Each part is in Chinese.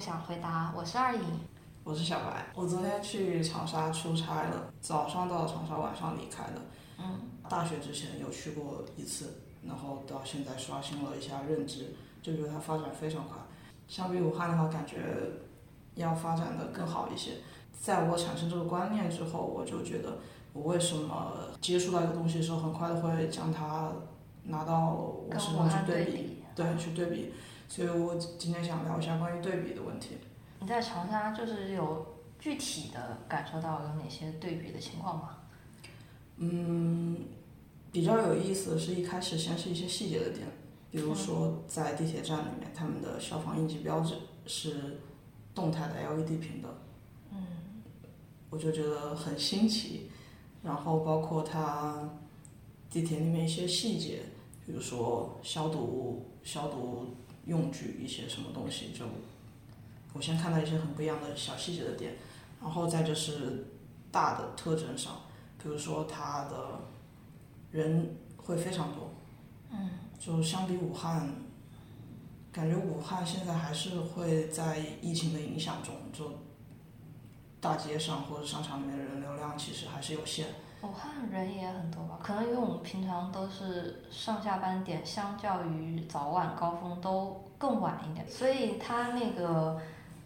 想回答，我是二颖。我是小白，我昨天去长沙出差了，早上到长沙，晚上离开的。嗯，大学之前有去过一次，然后到现在刷新了一下认知，就觉得它发展非常快。相比武汉的话，感觉要发展的更好一些。在我产生这个观念之后，我就觉得我为什么接触到一个东西的时候，很快的会将它拿到我跟身上去对，比。对，去对比。所以我今天想聊一下关于对比的问题。你在长沙就是有具体的感受到有哪些对比的情况吗？嗯，比较有意思的是一开始先是一些细节的点，比如说在地铁站里面，他们的消防应急标志是动态的 LED 屏的，嗯，我就觉得很新奇。然后包括它地铁里面一些细节，比如说消毒消毒用具一些什么东西，就我先看到一些很不一样的小细节的点，然后再就是大的特征上。比如说它的人会非常多，嗯，就相比武汉，感觉武汉现在还是会在疫情的影响中，就大街上或者商场里面的人流量其实还是有限。武汉人也很多吧？可能因为我们平常都是上下班点，相较于早晚高峰都更晚一点，所以他那个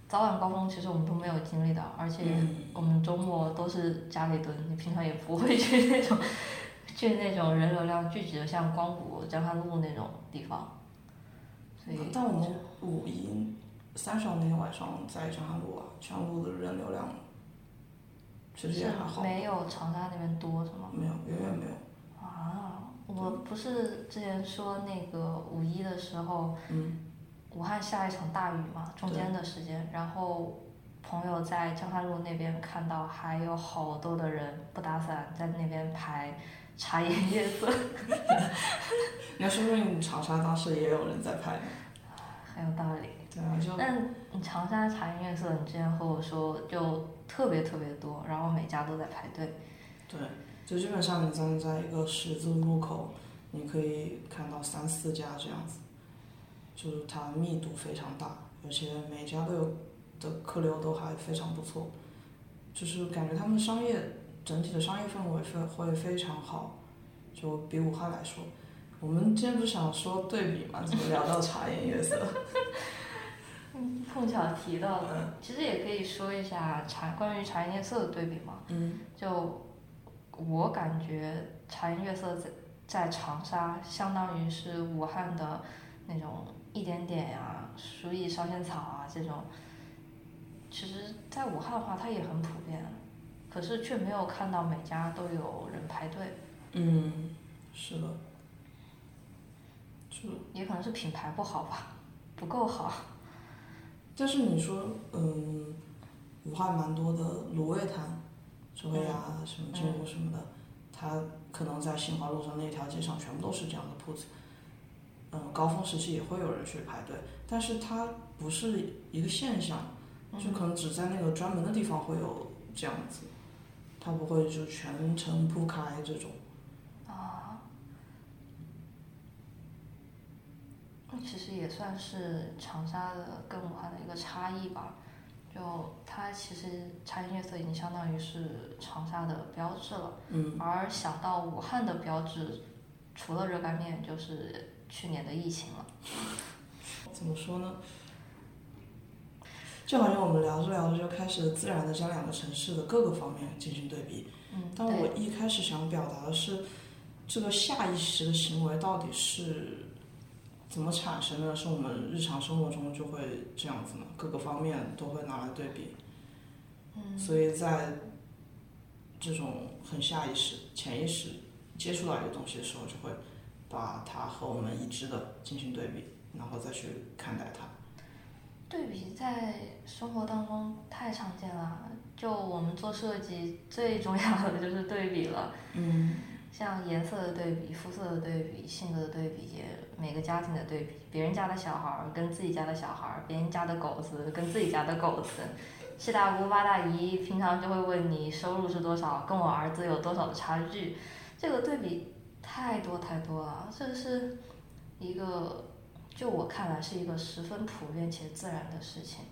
早晚高峰其实我们都没有经历到，而且嗯我们周末都是家里蹲，你平常也不会去那种去那种人流量聚集的，像光谷、江汉路那种地方。所以，但我们五一三十号那天晚上在江汉路啊，江汉路的人流量其实也还好，没有长沙那边多是吗？没有远远没有。啊，我不是之前说那个五一的时候，嗯，武汉下一场大雨嘛，中间的时间，然后朋友在江汉路那边看到还有好多的人不打伞在那边排茶颜悦色，你要说明长沙当时也有人在拍，很有道理。对啊，就但你长沙茶颜悦色，你之前和我说就特别特别多，然后每家都在排队。对，就基本上你站在一个十字路口，你可以看到三四家这样子，就是它密度非常大，而且每家都有的客流都还非常不错，就是感觉他们商业整体的商业氛围会会非常好，就比武汉来说。我们今天不是想说对比嘛，怎么聊到茶颜悦色？碰巧提到的，其实也可以说一下茶关于茶颜悦色的对比嘛。嗯，就我感觉茶颜悦色在在长沙，相当于是武汉的那种一点点呀、鼠疫烧仙草啊这种。其实，在武汉的话，它也很普遍，可是却没有看到每家都有人排队，嗯，是的，就。也可能是品牌不好吧，不够好。但是你说，嗯，武汉蛮多的卤味摊，周围啊，什么金湖什么的，它可能在新华路上那条街上全部都是这样的铺子。嗯，高峰时期也会有人去排队，但是它不是一个现象，就可能只在那个专门的地方会有这样子，它不会就全程铺开这种。啊，那其实也算是长沙的跟武汉的一个差异吧。就它其实茶颜悦色已经相当于是长沙的标志了，嗯，而想到武汉的标志，除了热干面就是去年的疫情了。怎么说呢？就好像我们聊着聊着就开始自然的将两个城市的各个方面进行对比。嗯，但，我一开始想表达的是，这个下意识的行为到底是怎么产生的？是我们日常生活中就会这样子嘛？各个方面都会拿来对比。嗯，所以在这种很下意识、潜意识接触到一个东西的时候，就会把它和我们已知的进行对比，然后再去看待它。对比在生活当中太常见了。就我们做设计最重要的就是对比了。嗯像颜色的对比、肤色的对比、性格的对比、每个家庭的对比，别人家的小孩儿跟自己家的小孩儿，别人家的狗子跟自己家的狗子，七大姑八大姨平常就会问你收入是多少，跟我儿子有多少的差距，这个对比太多太多了，这是一个就我看来是一个十分普遍且自然的事情。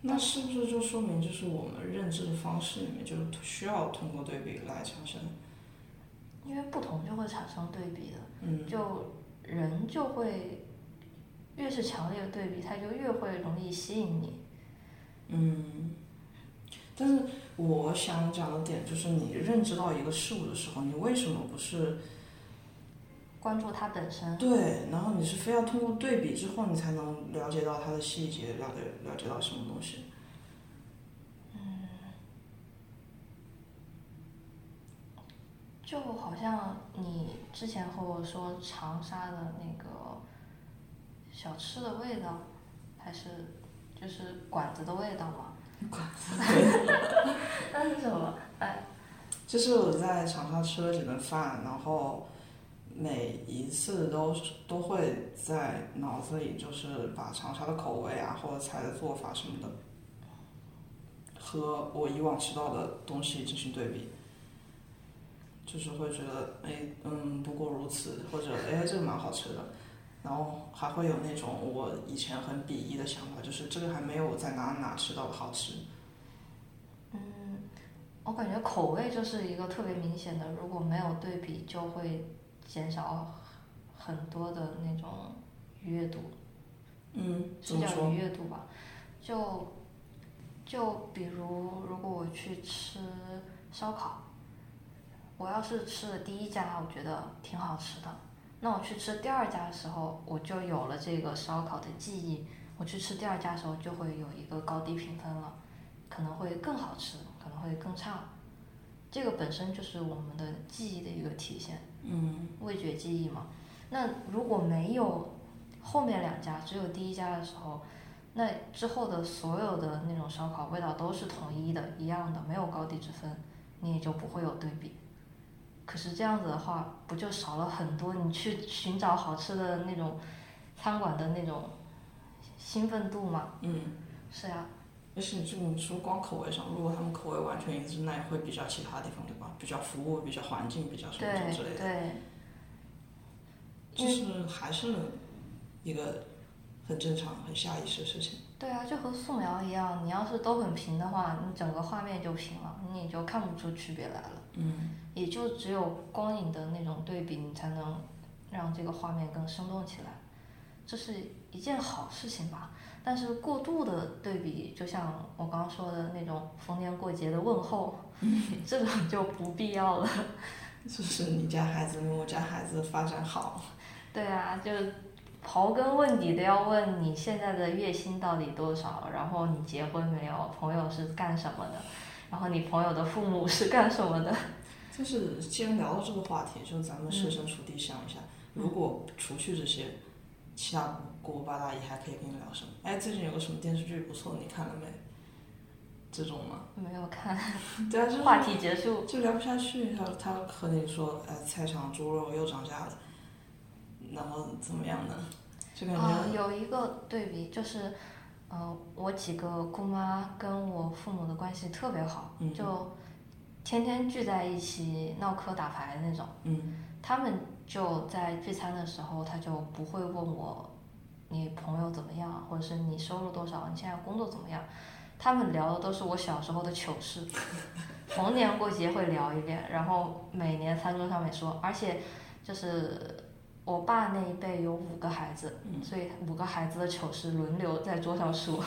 那是不是就说明就是我们认知的方式里面就需要通过对比来产生？因为不同就会产生对比的，嗯就人就会越是强烈的对比，他就越会容易吸引你。嗯，但是我想讲的点就是，你认知到一个事物的时候，你为什么不是关注它本身，对？然后你是非要通过对比之后，你才能了解到它的细节，了解了解到什么东西？就好像你之前和我说长沙的那个小吃的味道，还是就是馆子的味道嘛？馆子。那是什么？哎，就是我在长沙吃了几顿饭，然后每一次都都会在脑子里就是把长沙的口味啊，或者菜的做法什么的，和我以往吃到的东西进行对比。就是会觉得，哎，嗯，不过如此，或者哎，这个蛮好吃的，然后还会有那种我以前很鄙夷的想法，就是这个还没有我在哪哪吃到的好吃。嗯，我感觉口味就是一个特别明显的，如果没有对比，就会减少很多的那种愉悦度。嗯，是叫愉悦度吧？就就比如，如果我去吃烧烤。我要是吃了第一家，我觉得挺好吃的，那我去吃第二家的时候，我就有了这个烧烤的记忆。我去吃第二家的时候，就会有一个高低评分了，可能会更好吃，可能会更差。这个本身就是我们的记忆的一个体现，嗯，味觉记忆嘛。那如果没有后面两家，只有第一家的时候，那之后的所有的那种烧烤味道都是统一的、一样的，没有高低之分，你也就不会有对比。可是这样子的话，不就少了很多你去寻找好吃的那种餐馆的那种兴奋度吗？嗯，是呀。而且这种说光口味上，如果他们口味完全一致，那也会比较其他地方对吧？比较服务，比较环境，比较什么之类的。对。就是还是一个很正常、很下意识的事情。对啊，就和素描一样，你要是都很平的话，你整个画面就平了，你就看不出区别来了。嗯。也就只有光影的那种对比，你才能让这个画面更生动起来，这是一件好事情吧。但是过度的对比，就像我刚刚说的那种逢年过节的问候，这种就不必要了。就是你家孩子，我家孩子发展好。对啊，就刨根问底的要问你现在的月薪到底多少，然后你结婚没有，朋友是干什么的，然后你朋友的父母是干什么的。就是既然聊到这个话题，就咱们设身处地想一下，如果除去这些，其他姑姑八大姨还可以跟你聊什么？哎，最近有个什么电视剧不错，你看了没？这种吗？没有看。对啊，就话题结束。就聊不下去，他他和你说，哎，菜场猪肉又涨价了，然后怎么样呢？就感觉。有一个对比就是，呃，我几个姑妈跟我父母的关系特别好，就。天天聚在一起闹嗑打牌那种，他们就在聚餐的时候，他就不会问我你朋友怎么样，或者是你收入多少，你现在工作怎么样。他们聊的都是我小时候的糗事，逢年过节会聊一遍，然后每年餐桌上面说，而且就是我爸那一辈有五个孩子，所以五个孩子的糗事轮流在桌上说。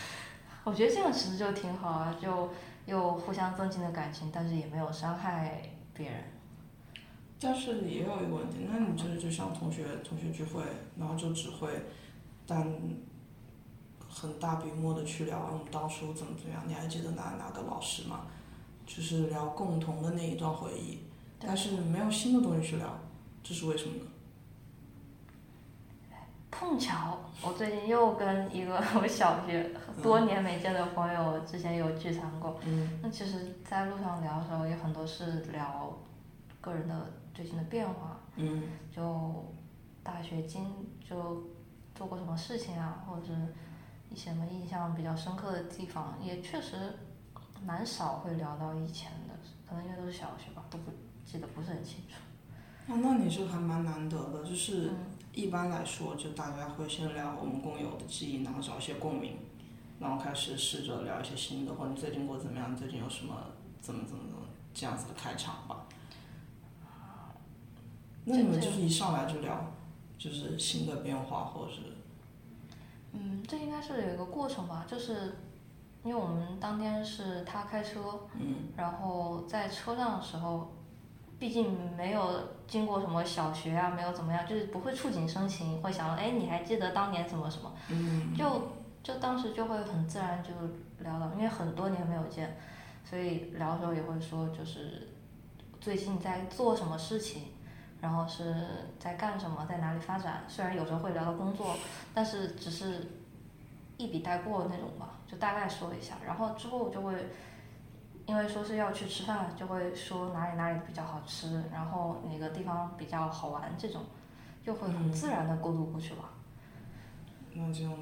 我觉得这样其实就挺好啊，就。又互相增进了感情，但是也没有伤害别人。但是也有一个问题，那你就是就像同学同学聚会，然后就只会单很大笔墨的去聊我们当初怎么怎么样，你还记得哪哪个老师吗？就是聊共同的那一段回忆，但是没有新的东西去聊，这是为什么呢？碰巧，我最近又跟一个我小学多年没见的朋友，之前有聚餐过。那其实，在路上聊的时候，有很多是聊个人的最近的变化。就大学经就做过什么事情啊，或者一些什么印象比较深刻的地方，也确实蛮少会聊到以前的，可能因为都是小学吧，都不记得不是很清楚。啊，那你这还蛮难得的，就是。一般来说，就大家会先聊我们共有的记忆，然后找一些共鸣，然后开始试着聊一些新的，或者你最近过得怎么样？最近有什么怎么怎么怎么这样子的开场吧。那你们就是一上来就聊，就是新的变化，或者是嗯，这应该是有一个过程吧，就是因为我们当天是他开车，嗯然后在车上的时候，毕竟没有经过什么小学啊，没有怎么样，就是不会触景生情，会想哎你还记得当年什么什么，嗯就就当时就会很自然就聊到，因为很多年没有见，所以聊的时候也会说就是最近在做什么事情。然后是在干什么，在哪里发展？虽然有时候会聊到工作，但是只是一笔带过那种吧，就大概说一下。然后之后就会，因为说是要去吃饭，就会说哪里哪里比较好吃，然后哪个地方比较好玩，这种就会很自然的过渡过去吧。那这样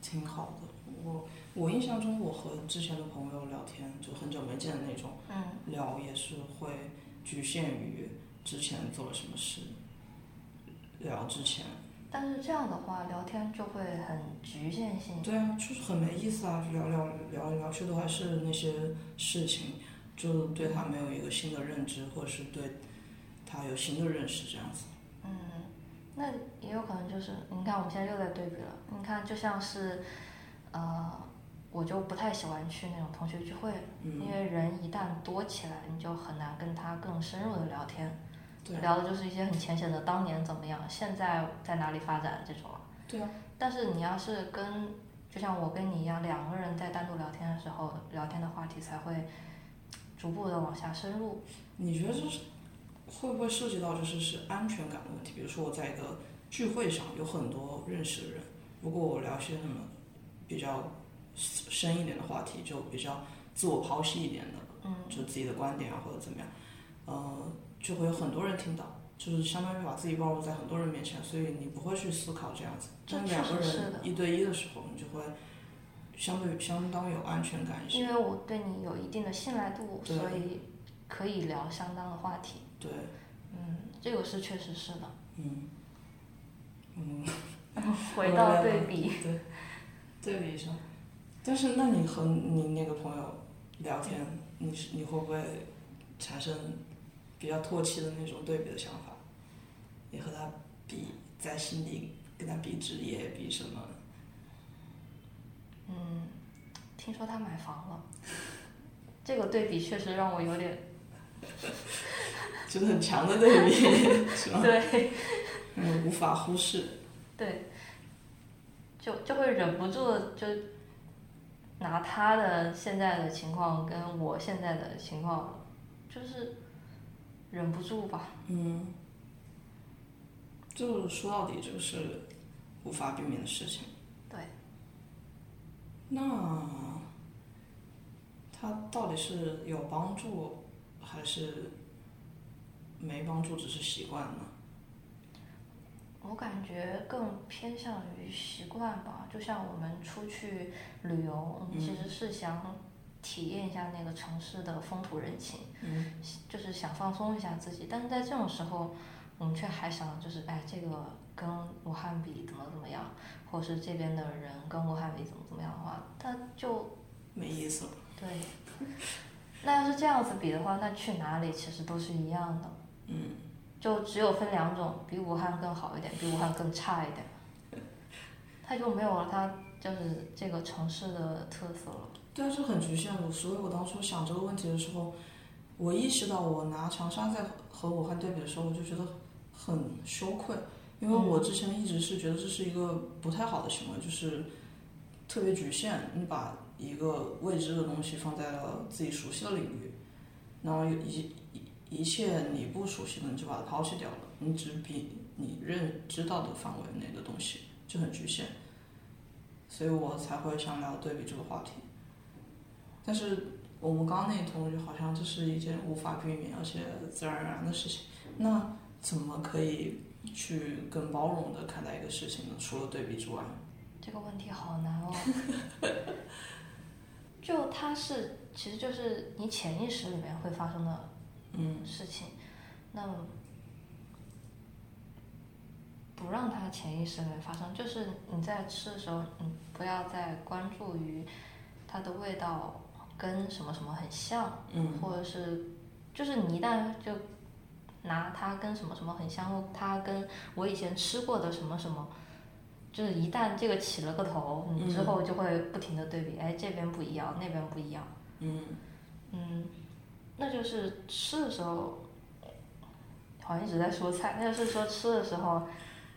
挺好的。我我印象中，我和之前的朋友聊天，就很久没见的那种，嗯，聊也是会局限于之前做了什么事，聊之前。但是这样的话，聊天就会很局限性。对啊，就是很没意思啊，就聊聊聊来聊去都还是那些事情，就对他没有一个新的认知，或者是对他有新的认识这样子。嗯，那也有可能就是，你看我们现在又在对比了。你看，就像是，呃，我就不太喜欢去那种同学聚会，嗯因为人一旦多起来，你就很难跟他更深入的聊天。聊的就是一些很浅显的当年怎么样，现在在哪里发展这种啊。对啊。但是你要是跟，就像我跟你一样，两个人在单独聊天的时候，聊天的话题才会逐步的往下深入。你觉得这是会不会涉及到就是是安全感的问题？比如说我在一个聚会上有很多认识的人，如果我聊些什么比较深一点的话题，就比较自我剖析一点的，嗯，就自己的观点啊或者怎么样，呃，就会有很多人听到，就是相当于把自己暴露在很多人面前，所以你不会去思考这样子。这但两个人一对一的时候，你就会相对相当有安全感一些。因为我对你有一定的信赖度，所以可以聊相当的话题。对，嗯，这个是确实是的。嗯，嗯。回到对比，对，对比一下。但是，那你和你那个朋友聊天，你是你会不会产生比较唾弃的那种对比的想法？也和他比，在心里跟他比职业，比什么？嗯，听说他买房了，这个对比确实让我有点 就是很强的对比，是吧？对嗯，无法忽视。对，就就会忍不住就拿他的现在的情况跟我现在的情况，就是忍不住吧。嗯，就说到底就是无法避免的事情。对。那他到底是有帮助还是没帮助，只是习惯呢？我感觉更偏向于习惯吧，就像我们出去旅游，我们其实是想体验一下那个城市的风土人情，嗯，就是想放松一下自己。但是在这种时候，我们却还想就是，哎，这个跟武汉比怎么怎么样，或者是这边的人跟武汉比怎么怎么样的话，他就没意思了。对。那要是这样子比的话，那去哪里其实都是一样的。嗯，就只有分两种，比武汉更好一点，比武汉更差一点，他就没有了它就是这个城市的特色了。对啊，这很局限。的。所以我当初想这个问题的时候，我意识到我拿长沙在和武汉对比的时候，我就觉得很羞愧，因为我之前一直是觉得这是一个不太好的行为，就是特别局限，你把一个未知的东西放在了自己熟悉的领域，然后一一一切你不熟悉的你就把它抛弃掉了，你只比你认知道的范围内的东西就很局限，所以我才会想聊对比这个话题。但是我们刚刚那一通就好像这是一件无法避免而且自然而然的事情，那怎么可以去更包容的看待一个事情呢？除了对比之外，这个问题好难哦。就它是，其实就是你潜意识里面会发生的嗯事情。那不让它潜意识里面发生，就是你在吃的时候，你不要再关注于它的味道跟什么什么很像，嗯或者是就是你一旦就拿它跟什么什么很像，或它跟我以前吃过的什么什么。就是一旦这个起了个头，你之后就会不停的对比，哎，这边不一样，那边不一样。嗯嗯，那就是吃的时候，好像一直在说菜，那就是说吃的时候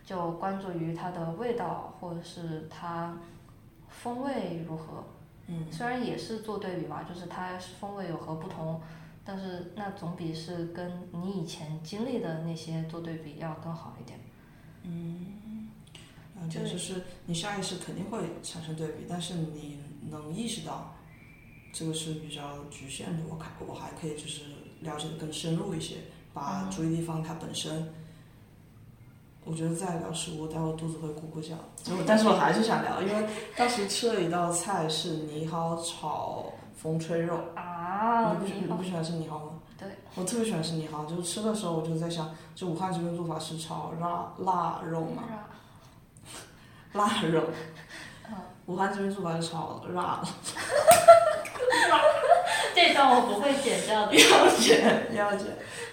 就关注于它的味道，或者是它风味如何。嗯虽然也是做对比吧，就是它风味有何不同，但是那总比是跟你以前经历的那些做对比要更好一点。了解，就是你下意识肯定会产生对比，但是你能意识到这个是比较局限的，我看我还可以就是了解的更深入一些，把注意力放在它本身。我觉得再聊食物，待会肚子会咕咕叫。但是我还是想聊，因为当时吃了一道菜是泥蒿炒风吹肉。啊，你不喜你不喜欢吃泥蒿吗？对，我特别喜欢吃泥蒿，就是吃的时候我就在想，就武汉这边做法是炒辣腊肉嘛，腊肉。武汉这边做法是炒腊，这段我不会剪掉的。要剪要剪。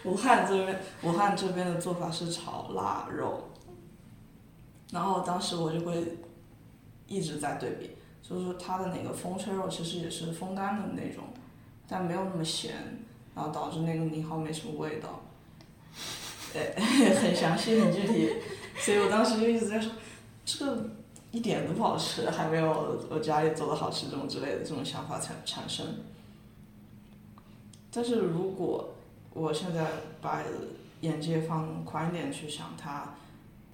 武汉这边武汉这边的做法是炒腊肉，然后当时我就会一直在对比，就是它的那个风吹肉其实也是风干的那种，但没有那么咸，然后导致那个泥蒿没什么味道。哎，很详细很具体，所以我当时就一直在说，这个一点都不好吃，还没有我家里做的好吃这种之类的这种想法产产生。但是如果我现在把眼界放宽一点去想它，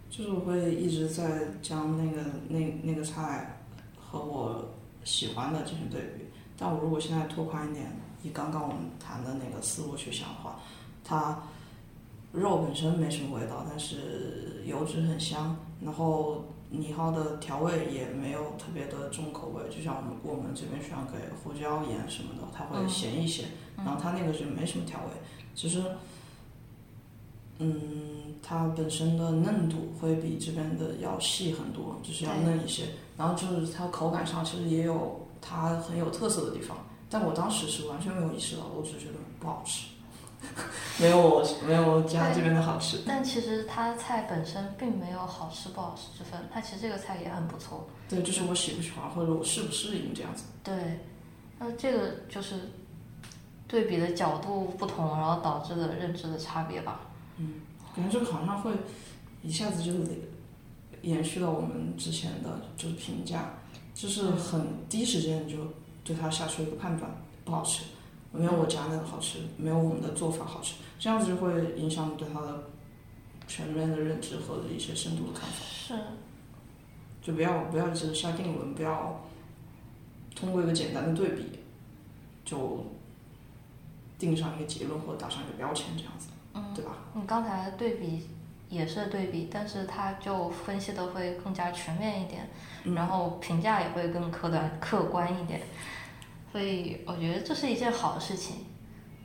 就是我会一直在将那个那那个菜和我喜欢的进行对比。但我如果现在拓宽一点，以刚刚我们谈的那个思路去想的话，它肉本身没什么味道，但是油脂很香，然后泥蒿的调味也没有特别的重口味，就像我们我们这边喜欢给胡椒盐什么的，它会咸一些，然后它那个就没什么调味，其实，嗯，它本身的嫩度会比这边的要细很多，就是要嫩一些，然后就是它口感上其实也有它很有特色的地方，但我当时是完全没有意识到，我只是觉得不好吃。没有我没有我家这边的好吃，但其实它菜本身并没有好吃不好吃之分，它其实这个菜也很不错。对，就是我喜不喜欢或者我适不适应这样子。对，那这个就是对比的角度不同，然后导致的认知的差别吧。嗯，感觉这个好像会一下子就延续到我们之前的就是评价，就是很第一时间你就对它下出一个判断，不好吃。没有我家那个好吃，没有我们的做法好吃，这样子就会影响你对它的全面的认知和一些深度的看法。是，就不要不要只是下定论，不要通过一个简单的对比就定上一个结论或者打上一个标签，这样子，嗯，对吧？你刚才的对比也是对比，但是它就分析的会更加全面一点，嗯然后评价也会更客观客观一点。所以我觉得这是一件好的事情，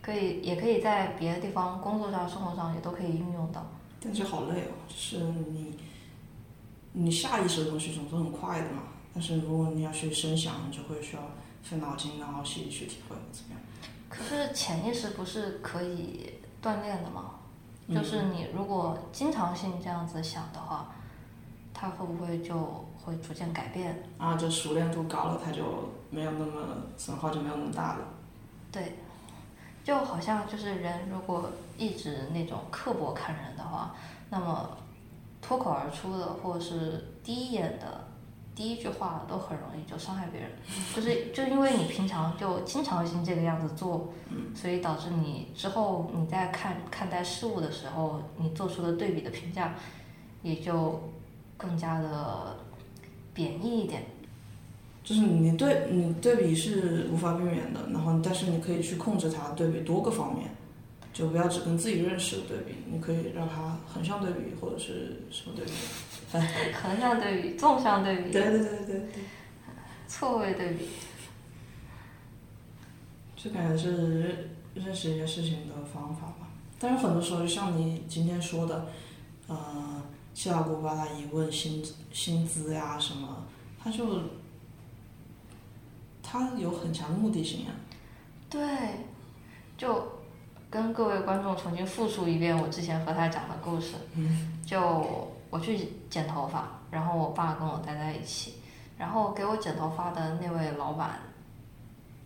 可以也可以在别的地方工作上、生活上也都可以运用到。但是好累哦，就是你你下意识的东西总是很快的嘛，但是如果你要去深想，你就会需要费脑筋，然后细去体会怎么样？可是潜意识不是可以锻炼的吗？嗯就是你如果经常性这样子想的话，它会不会就会逐渐改变？啊，就熟练度高了，它就没有那么损耗就没有那么大了。对，就好像就是人如果一直那种刻薄看人的话，那么脱口而出的或者是第一眼的第一句话都很容易就伤害别人，就是就因为你平常就经常性这个样子做，所以导致你之后你在看看待事物的时候，你做出的对比的评价也就更加的贬义一点。就是你对你对比是无法避免的，然后但是你可以去控制它对比多个方面，就不要只跟自己认识的对比，你可以让它横向对比或者是什么对比。横向对比、纵向对比、对对对对对，错位对比。就感觉是认认识一件事情的方法吧。但是很多时候，就像你今天说的，呃，七大姑八大姨问薪薪资呀什么，他就他有很强的目的性呀。对，就跟各位观众重新复述一遍我之前和他讲的故事。就我去剪头发，然后我爸跟我待在一起，然后给我剪头发的那位老板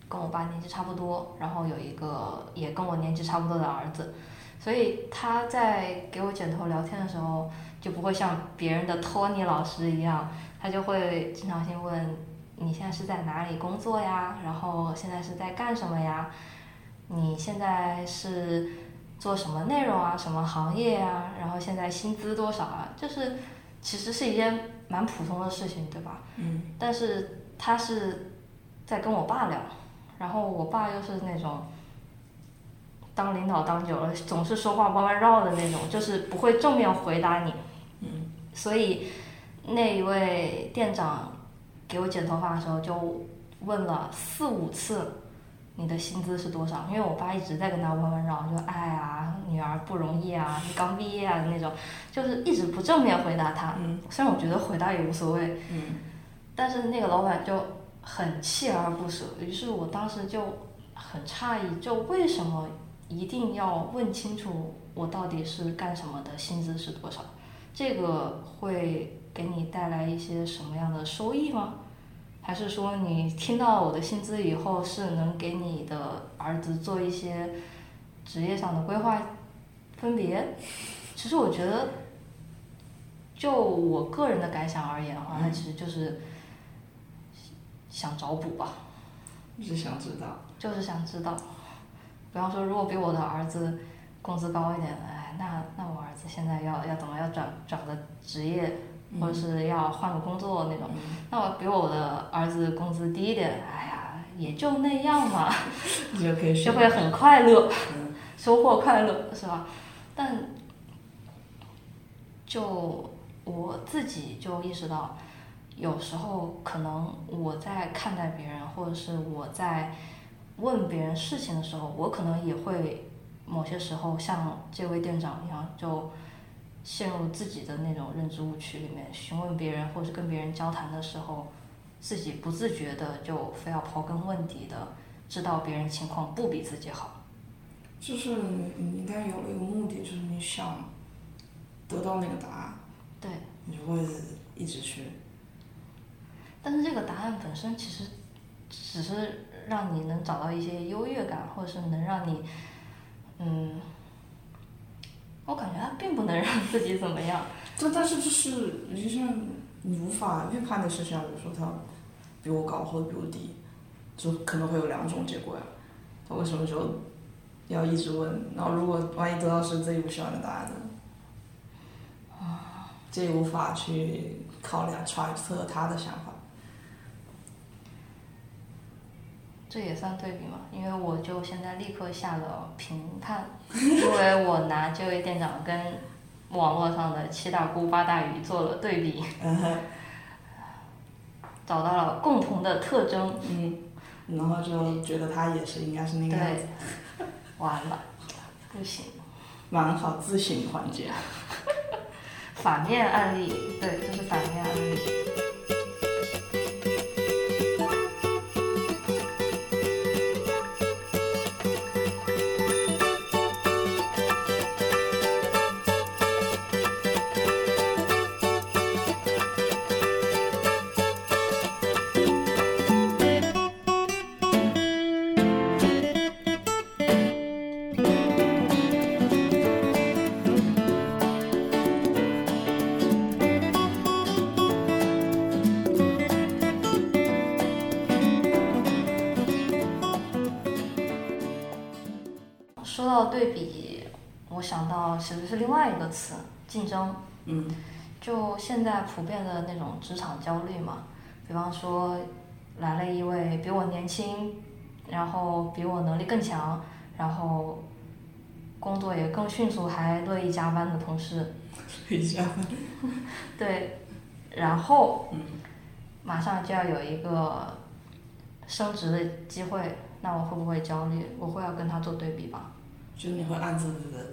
跟我爸年纪差不多，然后有一个也跟我年纪差不多的儿子，所以他在给我剪头聊天的时候，就不会像别人的托尼老师一样，他就会经常性问你现在是在哪里工作呀？然后现在是在干什么呀？你现在是做什么内容啊？什么行业啊？然后现在薪资多少啊？就是其实是一件蛮普通的事情，对吧？嗯。但是他是在跟我爸聊，然后我爸又是那种当领导当久了，总是说话弯弯绕的那种，就是不会正面回答你。嗯。所以那一位店长给我剪头发的时候就问了四五次。你的薪资是多少？因为我爸一直在跟他弯弯绕，就哎呀，女儿不容易啊，你刚毕业啊那种，就是一直不正面回答他。嗯。虽然我觉得回答也无所谓。嗯。但是那个老板就很锲而不舍，于是我当时就很诧异，就为什么一定要问清楚我到底是干什么的，薪资是多少？这个会给你带来一些什么样的收益吗？还是说你听到我的薪资以后，是能给你的儿子做一些职业上的规划分别？其实我觉得，就我个人的感想而言的话，那其实就是想找补吧。是想知道。就是想知道，比方说，如果比我的儿子工资高一点，哎，那那我儿子现在要要怎么要转转个职业？或者是要换个工作那种，那我比我的儿子工资低一点，哎呀，也就那样嘛，就可以就会很快乐，收获快乐是吧？但就我自己就意识到，有时候可能我在看待别人，或者是我在问别人事情的时候，我可能也会某些时候像这位店长一样就。陷入自己的那种认知误区里面，询问别人或是跟别人交谈的时候，自己不自觉的就非要刨根问底的，知道别人情况不比自己好。就是你你应该有了一个目的，就是你想得到那个答案。对。你就会一直去。但是这个答案本身其实只是让你能找到一些优越感，或者是能让你，嗯。我感觉他并不能让自己怎么样。但但是就是，就像你无法预判的事情，比如说他比我高或者比我低，就可能会有两种结果呀。他为什么就要一直问？然后如果万一得到是自己不喜欢的答案呢？啊，这也无法去考量揣测他的想法。这也算对比嘛？因为我就现在立刻下了评判，因为我拿这位店长跟网络上的七大姑八大姨做了对比，找到了共同的特征。嗯，然后就觉得他也是应该是那个样子。完了，不行。蛮好，自省环节。反面案例，对，就是反面案例。争。嗯。就现在普遍的那种职场焦虑嘛，比方说来了一位比我年轻，然后比我能力更强，然后工作也更迅速，还乐意加班的同事。乐意加班。对，然后。嗯。马上就要有一个升职的机会，那我会不会焦虑？我会要跟他做对比吧。就你会暗自的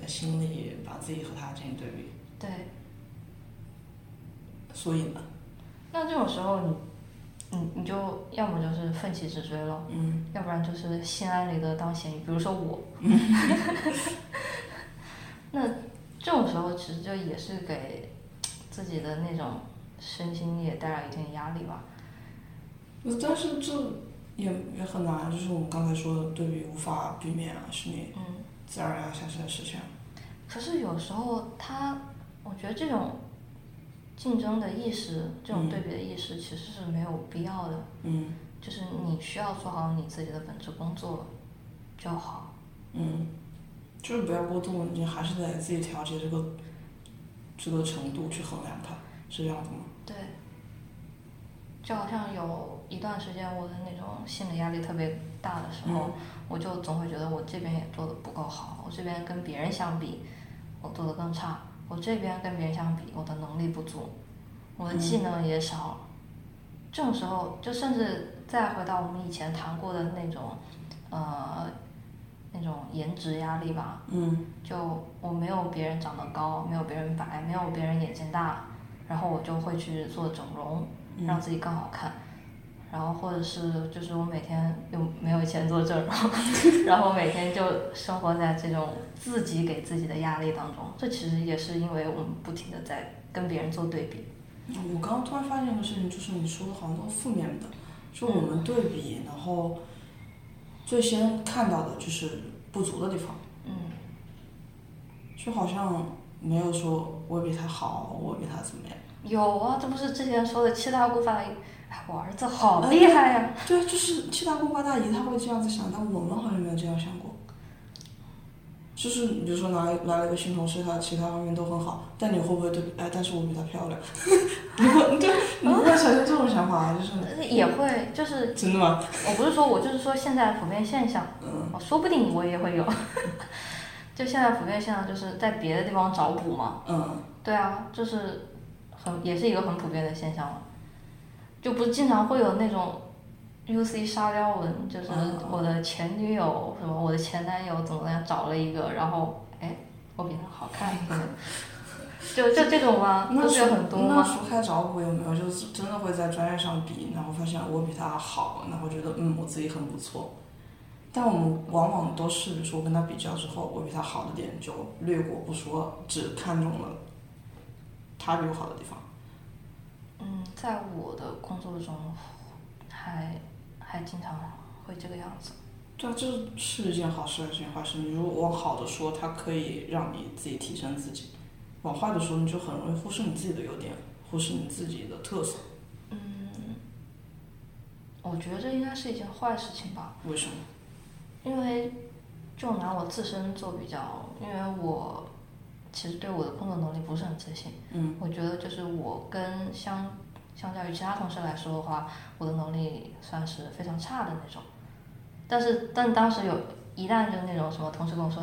在心里把自己和他进行对比。对。所以呢，那这种时候你，你你就要么就是奋起直追了，嗯要不然就是心安理得当咸鱼。比如说我 那这种时候其实就也是给自己的那种身心也带来一定压力吧。但是这也也很难，就是我们刚才说的对比无法避免啊，是你嗯，自然而然产生的事情。可是有时候他，我觉得这种竞争的意识，这种嗯对比的意识其实是没有必要的。嗯就是你需要做好你自己的本职工作就好。嗯，就是不要过度，你还是得自己调节这个这个程度去衡量它，是这样子吗？对，就好像有一段时间我的那种心理压力特别大的时候，嗯我就总会觉得我这边也做的不够好，我这边跟别人相比，我做的更差，我这边跟别人相比，我的能力不足，我的技能也少。这种时候，就甚至再回到我们以前谈过的那种，呃，那种颜值压力吧，嗯就我没有别人长得高，没有别人白，没有别人眼睛大，然后我就会去做整容，让自己更好看。然后或者是就是我每天又没有钱做整容，然后每天就生活在这种自己给自己的压力当中。这其实也是因为我们不停的在跟别人做对比。我刚刚突然发现一个事情，就是你说的好像都负面的，就我们对比，然后最先看到的就是不足的地方，嗯，就好像没有说我比他好，我比他怎么样。有啊，这不是之前说的七大姑八大姨，哎，我儿子好厉害呀、对，就是七大姑八大姨他会这样子想，但我们好像没有这样想过。就是比如说来来了一个新同事，他其他方面都很好，但你会不会对比？哎，但是我比她漂亮，你会对，你不会产生这种想法啊？就是也会，就是真的吗？我不是说我就是说现在普遍现象，嗯哦说不定我也会有。就现在普遍现象就是在别的地方找补嘛，嗯对啊，就是很也是一个很普遍的现象了，就不是经常会有那种 UC 沙雕文，就是嗯我的前女友什么我的前男友怎么样找了一个，然后哎我比他好看一点，就就这种吗？那是有很多吗？除开找补有没有就是真的会在专业上比，然后发现我比他好，然后觉得嗯我自己很不错。但我们往往都是，比如说我跟他比较之后，我比他好的点就略过不说，只看中了他比我好的地方。嗯，在我的工作中还还经常会这个样子。对啊，这是一件好事还是一件坏事？你如果往好的说，它可以让你自己提升自己；往坏的说，你就很容易忽视你自己的优点，忽视你自己的特色。嗯，我觉得这应该是一件坏事情吧。为什么？因为就拿我自身做比较，因为我其实对我的工作能力不是很自信。嗯我觉得就是我跟相相较于其他同事来说的话，我的能力算是非常差的那种。但是但当时有一旦就那种什么同事跟我说，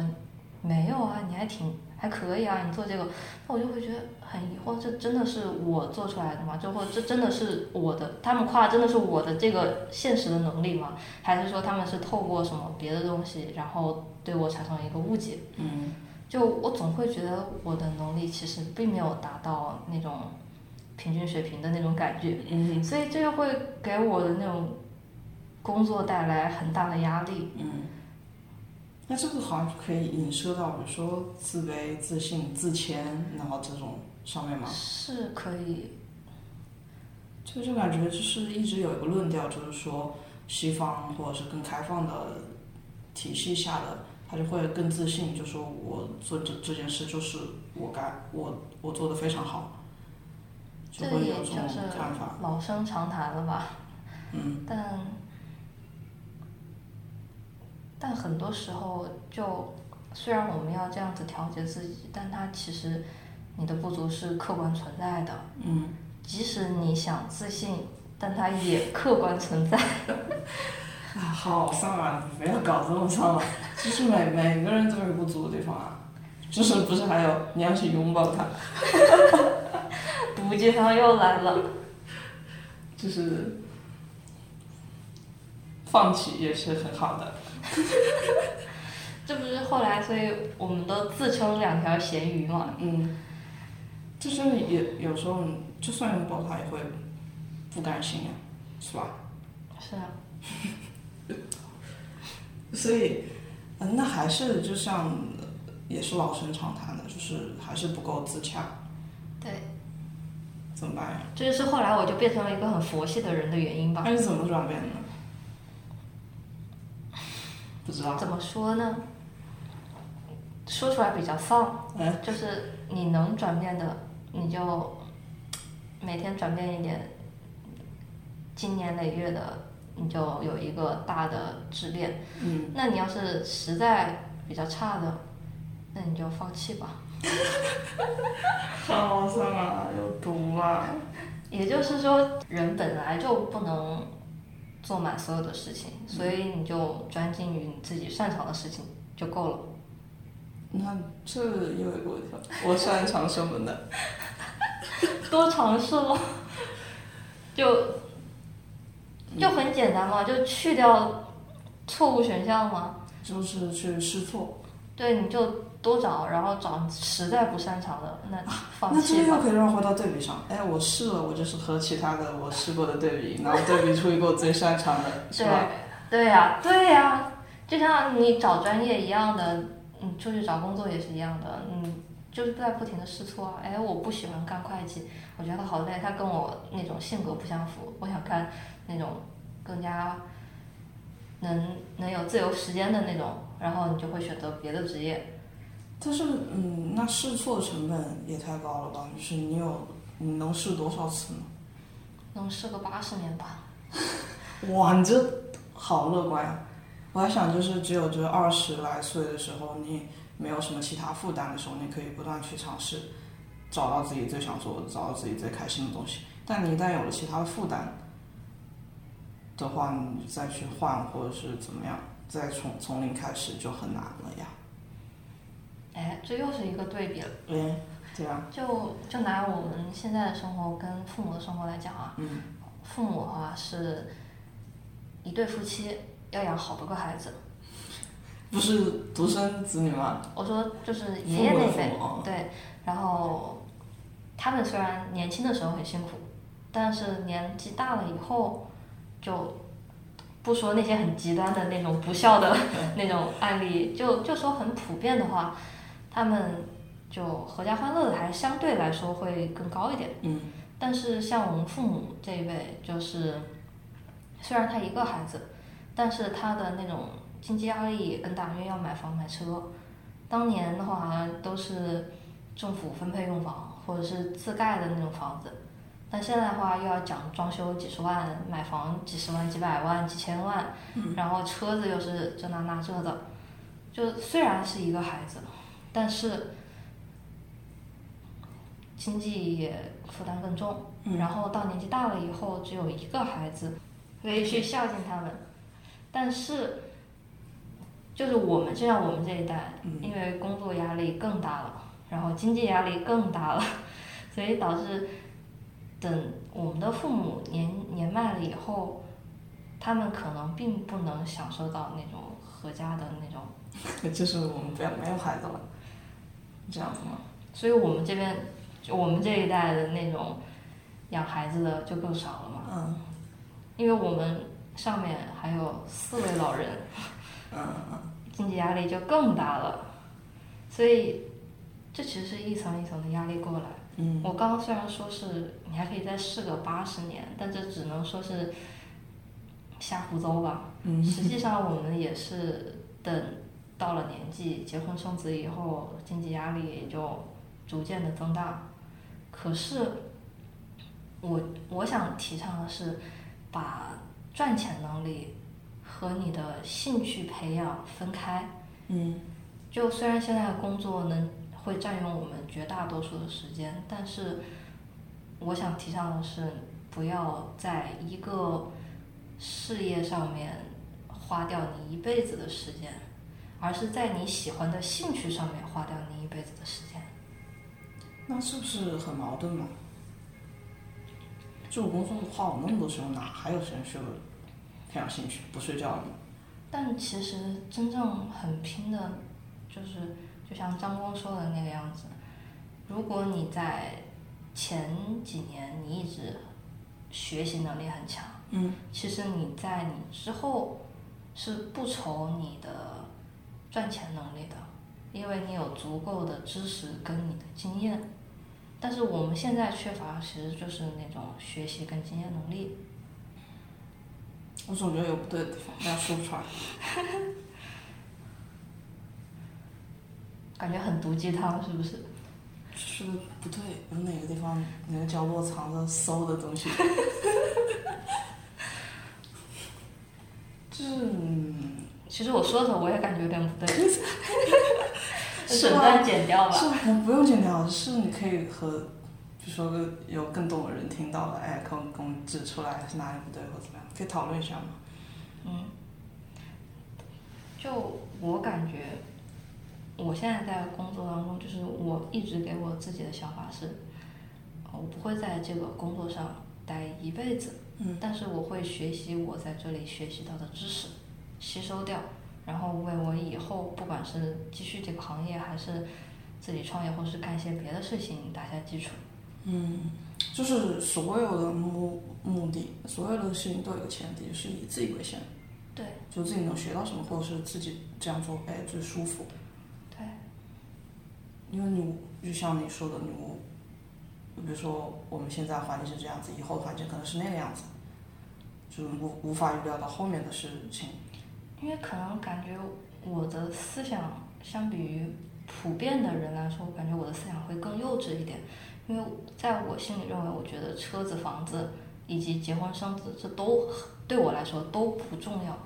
没有啊，你还挺还可以啊，你做这个，那我就会觉得很疑惑，这真的是我做出来的吗？就或这真的是我的，他们夸真的是我的这个现实的能力吗？还是说他们是透过什么别的东西，然后对我产生了一个误解？嗯就我总会觉得我的能力其实并没有达到那种平均水平的那种感觉，嗯所以这就会给我的那种工作带来很大的压力。嗯。那这个好像可以影射到，比如说自卑、自信、自谦，然后这种上面吗？是可以，就就感觉就是一直有一个论调，就是说西方或者是更开放的体系下的，他就会更自信，就说我做这这件事就是我该我我做的非常好，就会有这种就是看法。老生常谈了吧？嗯但但很多时候就，虽然我们要这样子调节自己，但它其实你的不足是客观存在的。嗯，即使你想自信，但它也客观存在。啊，好丧啊！不要搞这么丧了，就是每每个人都有不足的地方啊，就是不是还有你要去拥抱它，补鸡汤又来了，就是放弃也是很好的。这不是后来，所以我们都自称两条咸鱼嘛。嗯，就是也有时候就算拥抱他也会不甘心呀，是吧？是啊，所以，嗯，那还是就像也是老生常谈的，就是还是不够自洽，对，怎么办呀？这就是后来我就变成了一个很佛系的人的原因吧。那你怎么转变的？不知道。怎么说呢？说出来比较丧，嗯就是你能转变的，你就每天转变一点，经年累月的，你就有一个大的质变。嗯，那你要是实在比较差的，那你就放弃吧。好丧啊，有毒啊！也就是说，人本来就不能做满所有的事情，所以你就专精于你自己擅长的事情就够了。那这又有一个问题了，我擅长什么呢？多尝试咯，就就很简单嘛，就去掉错误选项嘛。就是去试错。对，你就多找，然后找实在不擅长的，那放那这弃吧。个又可以让回到对比上。哎，我试了，我就是和其他的我试过的对比，然后对比出一个我最擅长的，是对吧？对呀、对呀、就像你找专业一样的，你出去找工作也是一样的，嗯，就是在不停的试错啊。哎，我不喜欢干会计，我觉得好累，它跟我那种性格不相符，我想干那种更加能能有自由时间的那种，然后你就会选择别的职业。但是，嗯，那试错成本也太高了吧？就是你有，你能试多少次呢？能试个八十年吧？哇，你这好乐观呀！我还想就是只有这二十来岁的时候，你没有什么其他负担的时候，你可以不断去尝试，找到自己最想做的，找到自己最开心的东西。但你一旦有了其他的负担的话，你再去换或者是怎么样，再从从零开始就很难了呀。哎，这又是一个对比了。哎，这样，就就拿我们现在的生活跟父母的生活来讲啊，嗯，父母的话是一对夫妻要养好多个孩子。不是独生子女吗？我说就是爷爷那辈对，然后他们虽然年轻的时候很辛苦，但是年纪大了以后，就不说那些很极端的那种不孝的那种案例，就就说很普遍的话，他们就合家欢乐的还相对来说会更高一点。嗯，但是像我们父母这一辈，就是虽然他一个孩子，但是他的那种经济压力也更大，因为要买房买车。当年的话都是政府分配用房，或者是自盖的那种房子，但现在的话又要讲装修几十万，买房几十万、几百万、几千万，然后车子又是这那那这的，就虽然是一个孩子，但是经济也负担更重。嗯然后到年纪大了以后，只有一个孩子，可以去孝敬他们。但是，就是我们就像我们这一代，嗯因为工作压力更大了，然后经济压力更大了，所以导致等我们的父母年年迈了以后，他们可能并不能享受到那种合家的那种，就是我们不要没有孩子了，这样子吗？所以我们这边就我们这一代的那种养孩子的就更少了嘛。嗯因为我们上面还有四位老人，嗯嗯，经济压力就更大了，所以这其实是一层一层的压力过来。嗯，我刚刚虽然说是你还可以再试个八十年，但这只能说是瞎胡诌吧。嗯 实际上我们也是等到了年纪，结婚生子以后，经济压力也就逐渐的增大。可是我我想提倡的是，把赚钱能力和你的兴趣培养分开。嗯就虽然现在工作能会占用我们绝大多数的时间，但是我想提倡的是，不要在一个事业上面花掉你一辈子的时间，而是在你喜欢的兴趣上面花掉你一辈子的时间。那是不是很矛盾嘛？这种工作花我那么多时间，哪还有时间去培养兴趣？不睡觉了吗？但其实真正很拼的，就是就像张工说的那个样子，如果你在前几年你一直学习能力很强，嗯，其实你在你之后是不愁你的赚钱能力的，因为你有足够的知识跟你的经验。但是我们现在缺乏其实就是那种学习跟经验能力。我总觉得有不对的地方，但说不出来。感觉很毒鸡汤，是不是？是不对，有哪个地方哪个角落藏着馊的东西？就是，嗯其实我说的时候我也感觉有点不对，是吧整段剪掉吧。是不不用剪掉，是你可以和，比如说有更多的人听到了，哎，跟我跟我指出来是哪里不对或怎么样，可以讨论一下嘛。嗯，就我感觉，我现在在工作当中，就是我一直给我自己的想法是，呃我不会在这个工作上待一辈子，嗯但是我会学习我在这里学习到的知识，吸收掉，然后为我以后不管是继续这个行业，还是自己创业，或是干一些别的事情打下基础。嗯，就是所有的目目的，所有的事情都有个前提，是以自己为先，对就自己能学到什么，或者是自己这样做，哎，最舒服。因为你就像你说的，你，比如说我们现在环境是这样子，以后的环境可能是那个样子，就无无法预料到后面的事情。因为可能感觉我的思想相比于普遍的人来说，我感觉我的思想会更幼稚一点。因为在我心里认为，我觉得车子、房子以及结婚生子，这都对我来说都不重要。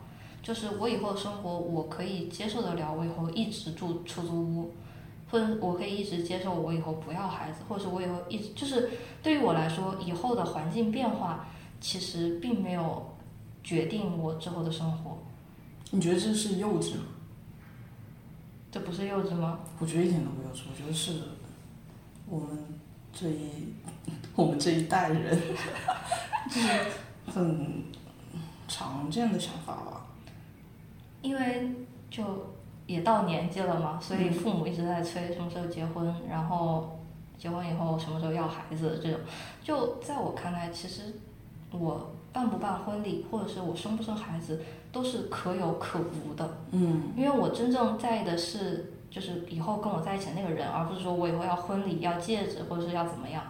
就是我以后的生活，我可以接受得了，我以后一直住出租屋，或者我可以一直接受我以后不要孩子，或者是我以后一直就是对于我来说，以后的环境变化其实并没有决定我之后的生活。你觉得这是幼稚吗？这不是幼稚吗？我觉得一点都不幼稚，我觉得是我们这一 我们这一代人，就是很常见的想法吧。因为就也到年纪了嘛，所以父母一直在催什么时候结婚，然后结婚以后什么时候要孩子这种。就在我看来，其实我办不办婚礼，或者是我生不生孩子，都是可有可无的。嗯因为我真正在意的是，就是以后跟我在一起的那个人，而不是说我以后要婚礼、要戒指，或者是要怎么样。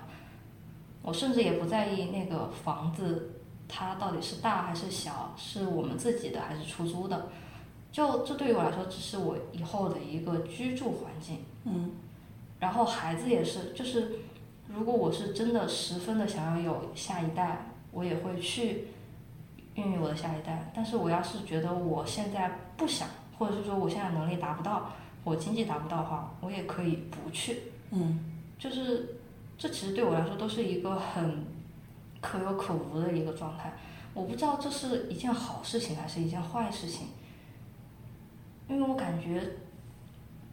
我甚至也不在意那个房子，它到底是大还是小，是我们自己的还是出租的。就这对于我来说，只是我以后的一个居住环境。嗯然后孩子也是，就是如果我是真的十分的想要有下一代，我也会去孕育我的下一代。但是我要是觉得我现在不想，或者是说我现在能力达不到，我经济达不到的话，我也可以不去。嗯就是这其实对我来说都是一个很可有可无的一个状态。我不知道这是一件好事情还是一件坏事情，因为我感觉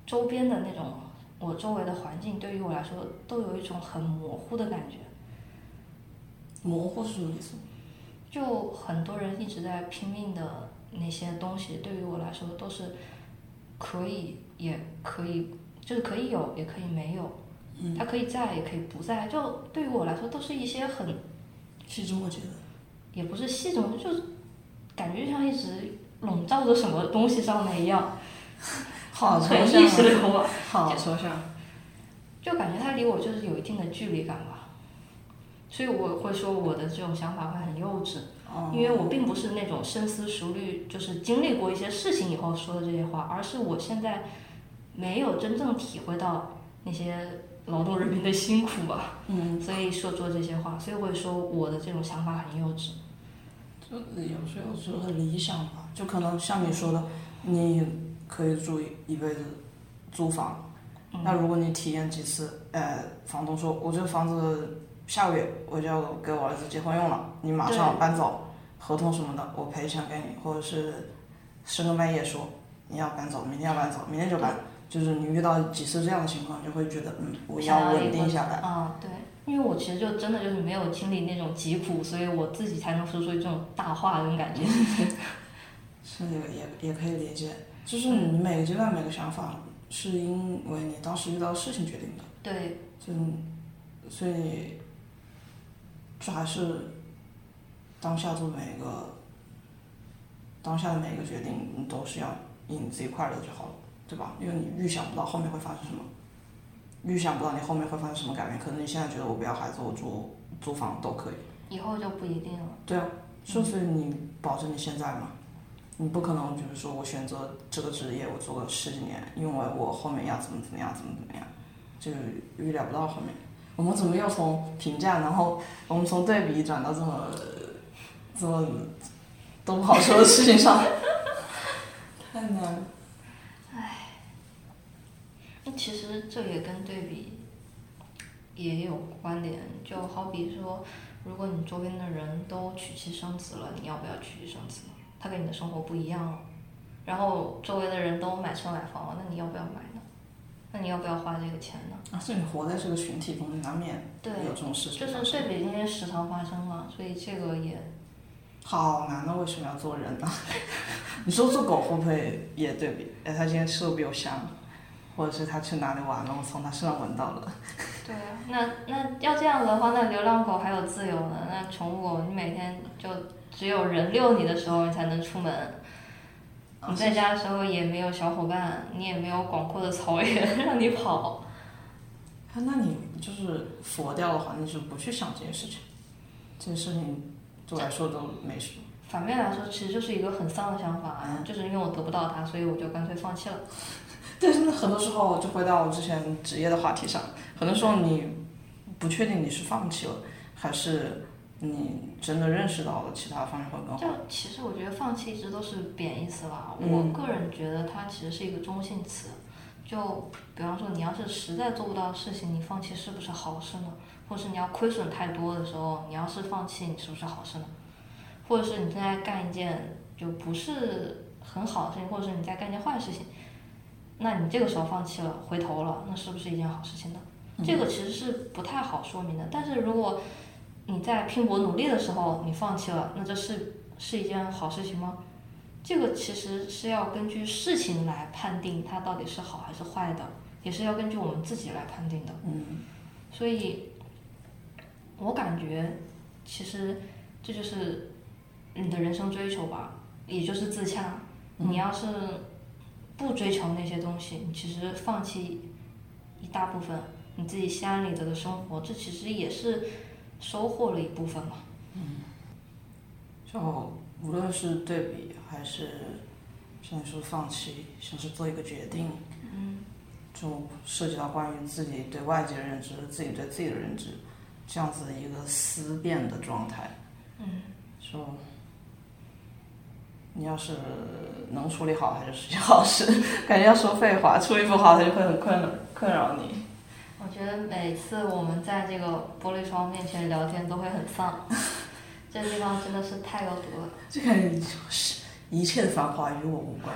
周边的那种我周围的环境对于我来说都有一种很模糊的感觉。模糊是什么意思？就很多人一直在拼命的那些东西，对于我来说都是可以，也可以，就是可以有，也可以没有。嗯，它可以在，也可以不在。就对于我来说，都是一些很，细枝末节的。也不是细种，就是感觉就像一直笼罩着什么东西上面一样，好抽很象意识流啊，好抽象。就感觉他离我就是有一定的距离感吧。所以我会说我的这种想法会很幼稚。哦因为我并不是那种深思熟虑，就是经历过一些事情以后说的这些话，而是我现在没有真正体会到那些劳动人民的辛苦吧，嗯，所以说出了这些话，所以我会说我的这种想法很幼稚。就有时候是很理想吧，就可能像你说的，你可以住一一辈子租房，那如果你体验几次，呃，房东说我这个房子下个月我就要给我儿子结婚用了，你马上搬走，合同什么的我赔钱给你，或者是深更半夜说你要搬走，明天要搬走，明天就搬，就是你遇到几次这样的情况，你就会觉得嗯，我要稳定下来。啊、对，因为我其实就真的就是没有经历那种疾苦，所以我自己才能说出这种大话那种感觉。是也也也可以理解，就是你每个阶段每个想法是因为你当时遇到的事情决定的。对，就所以，这还是当下做每一个当下的每一个决定，你都是要以你自己快乐就好了，对吧？因为你预想不到后面会发生什么，预想不到你后面会发生什么改变。可能你现在觉得我不要孩子，我租租房都可以。以后就不一定了。对啊，所以你保证你现在嘛，你不可能就是说我选择这个职业，我做了十几年，因为我后面要怎么怎么样，怎么怎么样，就预料不到后面。我们怎么又从评价，然后我们从对比转到这么这么都不好说的事情上？太难了。那其实这也跟对比也有关联，就好比说，如果你周边的人都娶妻生子了，你要不要娶妻生子呢？他跟你的生活不一样了。然后周围的人都买车买房了，那你要不要买呢？那你要不要花这个钱呢？而且你活在这个群体中，难免对，有这种事情就。是对比这些时常发生嘛，所以这个也好难啊！为什么要做人呢？你说做狗会不会也对比？哎，它今天吃的比我香，或者是它去哪里玩了，我从它身上闻到了。对啊，那那要这样的话，那流浪狗还有自由呢？那宠物狗，你每天就只有人遛你的时候，你才能出门。你在家的时候也没有小伙伴，你也没有广阔的草原 让你跑。啊，那你就是佛掉的话，你就不去想这件事情，这件事情对我来说都没什么。反面来说，其实就是一个很丧的想法，就是因为我得不到它，所以我就干脆放弃了。但是很多时候，就回到我之前职业的话题上，很多时候你不确定你是放弃了，还是你真的认识到了其他方面会更好就。其实我觉得放弃一直都是贬义词吧，嗯我个人觉得它其实是一个中性词。就比方说，你要是实在做不到的事情，你放弃是不是好事呢？或是你要亏损太多的时候，你要是放弃，你是不是好事呢？或者是你正在干一件就不是很好的事情，或者是你在干一件坏事情，那你这个时候放弃了，回头了，那是不是一件好事情呢？这个其实是不太好说明的。但是如果你在拼搏努力的时候你放弃了，那这是是一件好事情吗？这个其实是要根据事情来判定它到底是好还是坏的，也是要根据我们自己来判定的。嗯，所以，我感觉其实这就是你的人生追求吧，也就是自洽。你要是不追求那些东西，你其实放弃一大部分你自己心安理得的生活，这其实也是收获了一部分嘛。嗯就无论是对比还是像你说放弃，像是做一个决定，嗯，就涉及到关于自己对外界的认知、自己对自己的认知，这样子的一个思辨的状态。嗯，就你要是能处理好，它就是件好事；感觉要说废话，处理不好，它就会很困扰困扰你。我觉得每次我们在这个玻璃窗面前聊天都会很丧，这地方真的是太有毒了。这个是一切的繁华与我无关。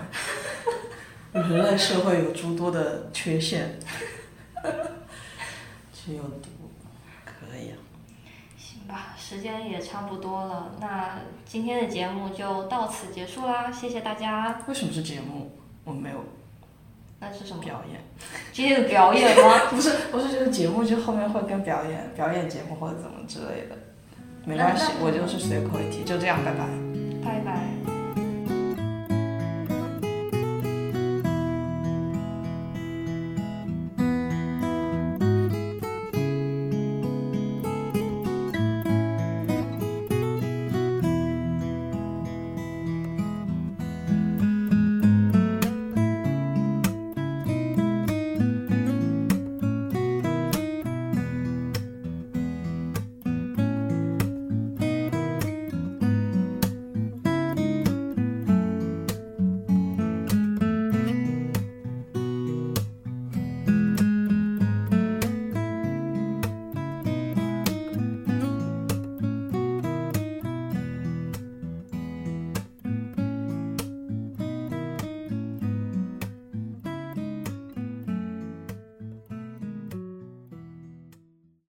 人类社会有诸多的缺陷，只有毒，可以啊。行吧，时间也差不多了，那今天的节目就到此结束啦，谢谢大家。为什么是节目？我没有那是什么？表演，今天的表演吗？不是，不是这个节目就后面会跟表演、表演节目或者怎么之类的，没关系，我就是随口一提，就这样，拜拜。拜拜。